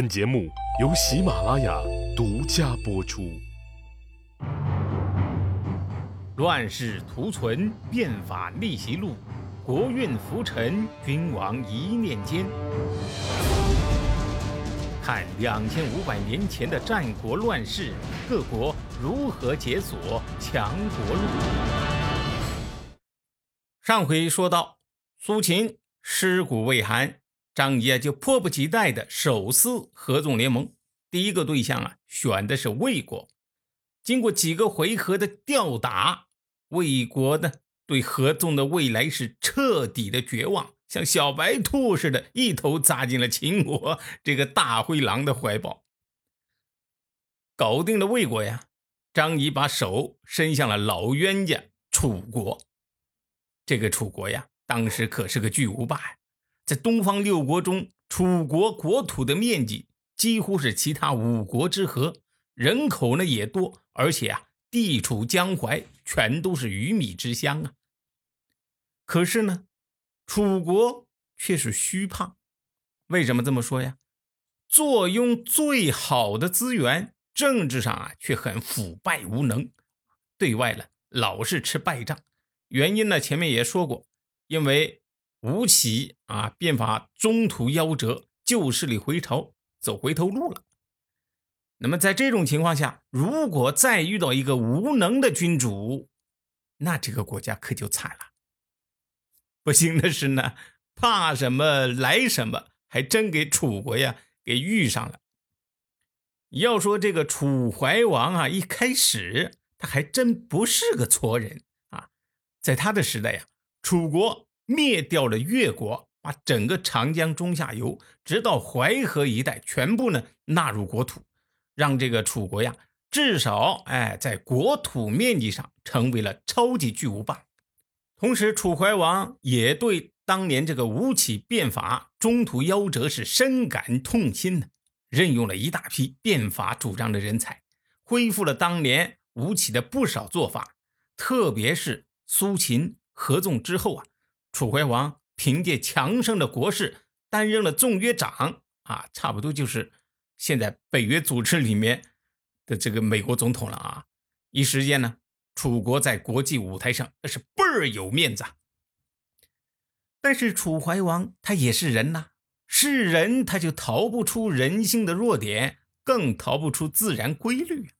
本节目由喜马拉雅独家播出。乱世图存，变法逆袭录，国运浮沉，君王一念间。看两千五百年前的战国乱世，各国如何解锁强国路。上回说到，苏秦尸骨未寒，张仪啊就迫不及待的手撕合纵联盟。第一个对象啊选的是魏国。经过几个回合的吊打。魏国呢，对合纵的未来是彻底的绝望，像小白兔似的，一头扎进了秦国 这个大灰狼的怀抱。搞定了魏国呀，张仪把手伸向了老冤家楚国。这个楚国呀，当时可是个巨无霸呀，在东方六国中，楚国国土的面积几乎是其他五国之和，人口呢也多，而且啊。地处江淮，全都是鱼米之乡啊。可是呢，楚国却是虚胖。为什么这么说呀？坐拥最好的资源，政治上啊却很腐败无能，对外呢老是吃败仗。原因呢前面也说过，因为吴起啊变法中途夭折，旧势力回朝，走回头路了。那么在这种情况下，如果再遇到一个无能的君主，那这个国家可就惨了。不幸的是呢，怕什么来什么，还真给楚国呀给遇上了。要说这个楚怀王啊，一开始他还真不是个矬人啊，在他的时代呀，楚国灭掉了越国，把整个长江中下游直到淮河一带全部呢纳入国土。让这个楚国呀，至少哎，在国土面积上成为了超级巨无霸。同时，楚怀王也对当年这个吴起变法中途夭折是深感痛心的，任用了一大批变法主张的人才，恢复了当年吴起的不少做法。特别是苏秦合纵之后啊，楚怀王凭借强盛的国势，担任了纵约长啊，差不多就是。现在北约组织里面的这个美国总统了啊，一时间呢，楚国在国际舞台上那是倍儿有面子。但是楚怀王他也是人呐，是人他就逃不出人性的弱点，更逃不出自然规律。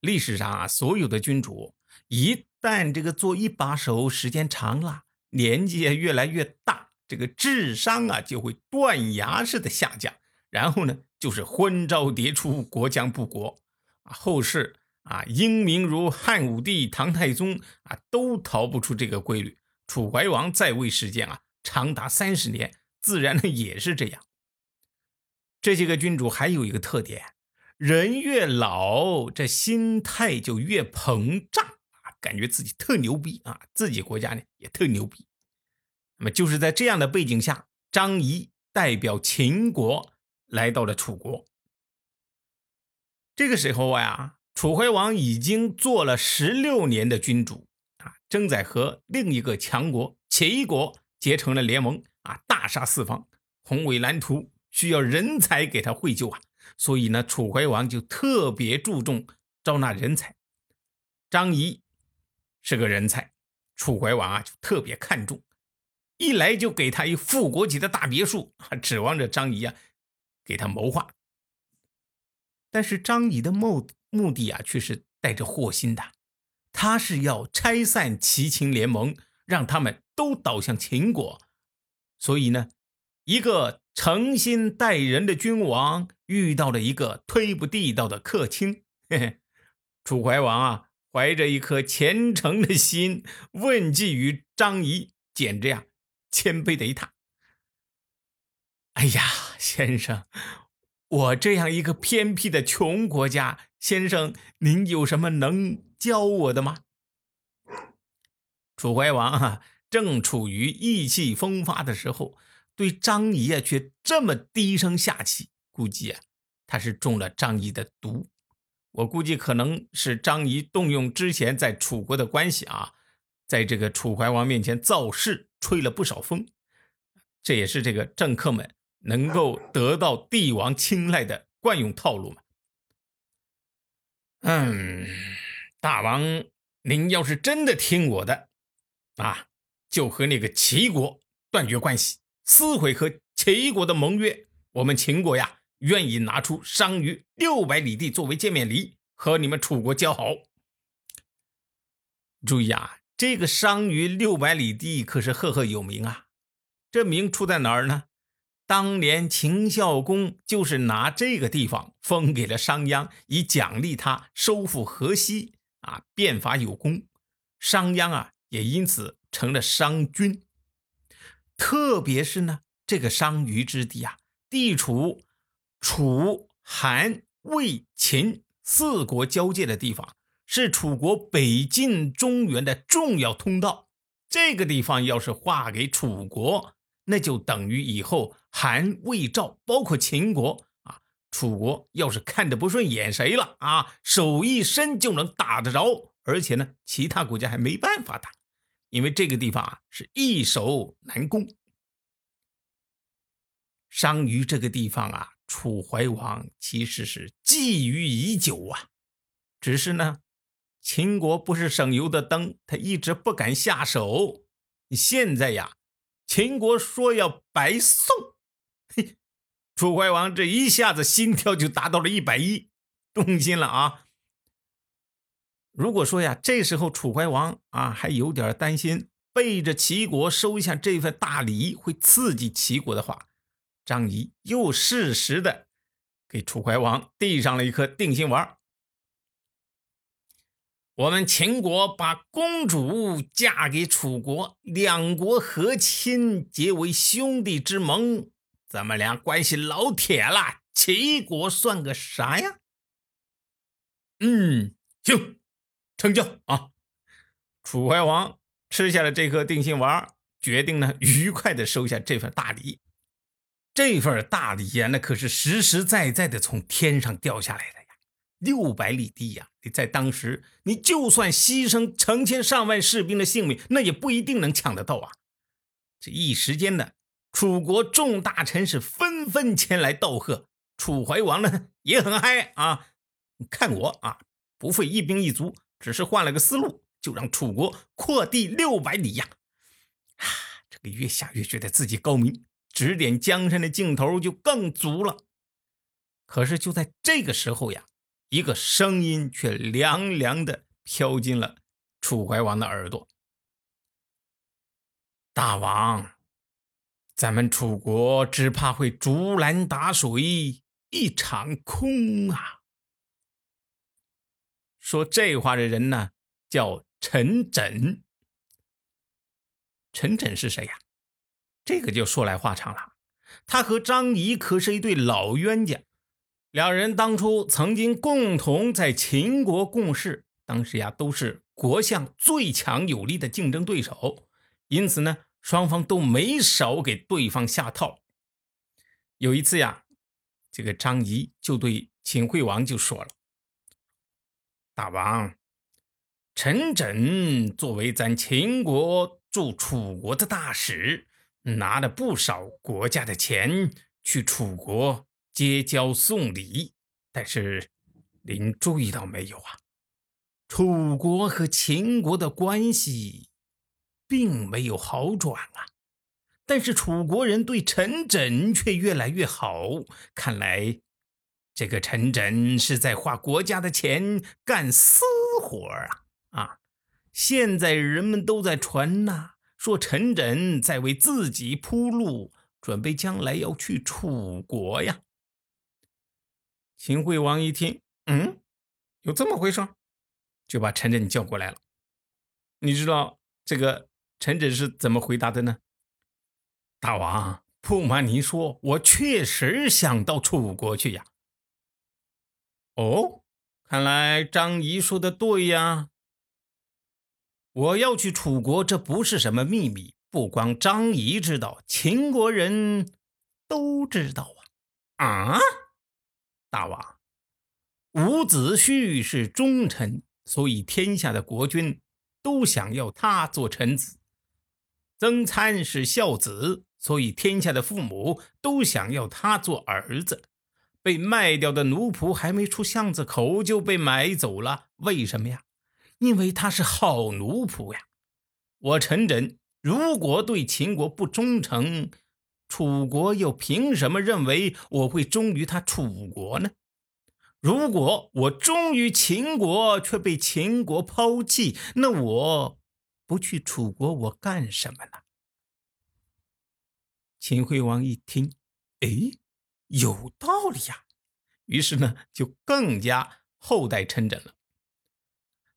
历史上啊，所有的君主一旦这个做一把手时间长了，年纪也越来越大，这个智商啊就会断崖式的下降，然后呢？就是昏招迭出，国将不国！后世啊，英明如汉武帝、唐太宗啊，都逃不出这个规律。楚怀王在位时间啊，长达三十年，自然呢也是这样。这些个君主还有一个特点：人越老，这心态就越膨胀，感觉自己特牛逼啊，自己国家呢也特牛逼。那么就是在这样的背景下，张仪代表秦国。来到了楚国，这个时候啊，楚怀王已经做了十六年的君主啊，正在和另一个强国齐国结成了联盟啊，大杀四方，宏伟蓝图需要人才给他绘就啊，所以呢，楚怀王就特别注重招纳人才。张仪是个人才，楚怀王啊就特别看重，一来就给他一副国级的大别墅啊，指望着张仪啊。给他谋划，但是张仪的目目的啊，却是带着祸心的。他是要拆散齐秦联盟，让他们都倒向秦国。所以呢，一个诚心待人的君王遇到了一个忒不地道的客卿。嘿嘿，楚怀王啊，怀着一颗虔诚的心，问计于张仪，简直呀，谦卑的一塌。哎呀，先生，我这样一个偏僻的穷国家，先生您有什么能教我的吗？楚怀王啊，正处于意气风发的时候，对张仪啊却这么低声下气，估计啊他是中了张仪的毒。我估计可能是张仪动用之前在楚国的关系啊，在这个楚怀王面前造势，吹了不少风。这也是这个政客们。能够得到帝王青睐的惯用套路嘛？嗯，大王，您要是真的听我的，啊，就和那个齐国断绝关系，撕毁和齐国的盟约。我们秦国呀，愿意拿出商于六百里地作为见面礼，和你们楚国交好。注意啊，这个商于六百里地可是赫赫有名啊。这名出在哪儿呢？当年秦孝公就是拿这个地方封给了商鞅，以奖励他收复河西啊，变法有功。商鞅啊，也因此成了商君。特别是呢，这个商於之地啊，地处楚、韩、魏、秦四国交界的地方，是楚国北进中原的重要通道。这个地方要是划给楚国，那就等于以后韩、魏、赵，包括秦国啊，楚国要是看着不顺眼谁了啊，手一伸就能打得着，而且呢，其他国家还没办法打，因为这个地方啊是易守难攻。商於这个地方啊，楚怀王其实是觊觎已久啊，只是呢，秦国不是省油的灯，他一直不敢下手。现在呀。秦国说要白送，嘿，楚怀王这一下子心跳就达到了一百一，动心了啊！如果说呀，这时候楚怀王啊还有点担心，背着齐国收下这份大礼会刺激齐国的话，张仪又适时的给楚怀王递上了一颗定心丸。我们秦国把公主嫁给楚国，两国和亲，结为兄弟之盟，咱们俩关系老铁了。齐国算个啥呀？嗯，行，成交啊！楚怀王吃下了这颗定心丸，决定呢愉快的收下这份大礼。这份大礼呀，那可是实实在在的从天上掉下来的。呀！六百里地呀！你在当时，你就算牺牲成千上万士兵的性命，那也不一定能抢得到啊！这一时间呢，楚国众大臣是纷纷前来道贺，楚怀王呢也很嗨啊！你看我啊，不费一兵一卒，只是换了个思路，就让楚国扩地六百里呀！啊，这个越想越觉得自己高明，指点江山的劲头就更足了。可是就在这个时候呀。一个声音却凉凉的飘进了楚怀王的耳朵：“大王，咱们楚国只怕会竹篮打水一场空啊！”说这话的人呢，叫陈轸。陈轸是谁呀？这个就说来话长了。他和张仪可是一对老冤家。两人当初曾经共同在秦国共事，当时呀都是国相最强有力的竞争对手，因此呢双方都没少给对方下套。有一次呀，这个张仪就对秦惠王就说了：“大王，陈轸作为咱秦国驻楚国的大使，拿了不少国家的钱去楚国。”结交送礼，但是您注意到没有啊？楚国和秦国的关系并没有好转啊。但是楚国人对陈轸却越来越好，看来这个陈轸是在花国家的钱干私活啊！啊，现在人们都在传呐，说陈轸在为自己铺路，准备将来要去楚国呀。秦惠王一听，嗯，有这么回事，就把陈轸叫过来了。你知道这个陈轸是怎么回答的呢？大王，不瞒您说，我确实想到楚国去呀。哦，看来张仪说的对呀。我要去楚国，这不是什么秘密，不光张仪知道，秦国人都知道啊。啊？大王，伍子胥是忠臣，所以天下的国君都想要他做臣子。曾参是孝子，所以天下的父母都想要他做儿子。被卖掉的奴仆还没出巷子口就被买走了，为什么呀？因为他是好奴仆呀。我陈轸如果对秦国不忠诚，楚国又凭什么认为我会忠于他楚国呢？如果我忠于秦国却被秦国抛弃，那我不去楚国，我干什么呢？秦惠王一听，哎。有道理呀，于是呢，就更加厚待陈轸了。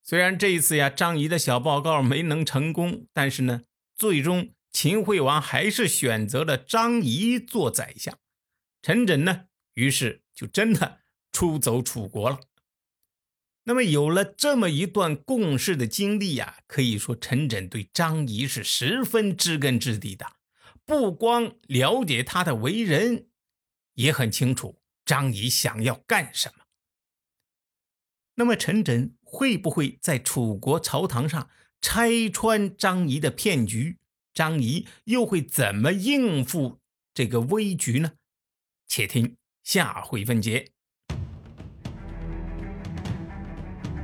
虽然这一次呀，张仪的小报告没能成功，但是呢，最终秦惠王还是选择了张仪做宰相。陈轸呢，于是就真的出走楚国了。那么有了这么一段共事的经历呀，可以说陈轸对张仪是十分知根知底的，不光了解他的为人。也很清楚张仪想要干什么。那么陈轸会不会在楚国朝堂上拆穿张仪的骗局？张仪又会怎么应付这个危局呢？且听下回分解。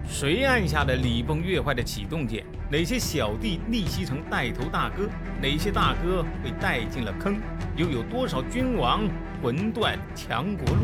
谁按下了礼崩乐坏的启动键？哪些小弟逆袭成带头大哥？哪些大哥被带进了坑？又有多少君王魂断强国路？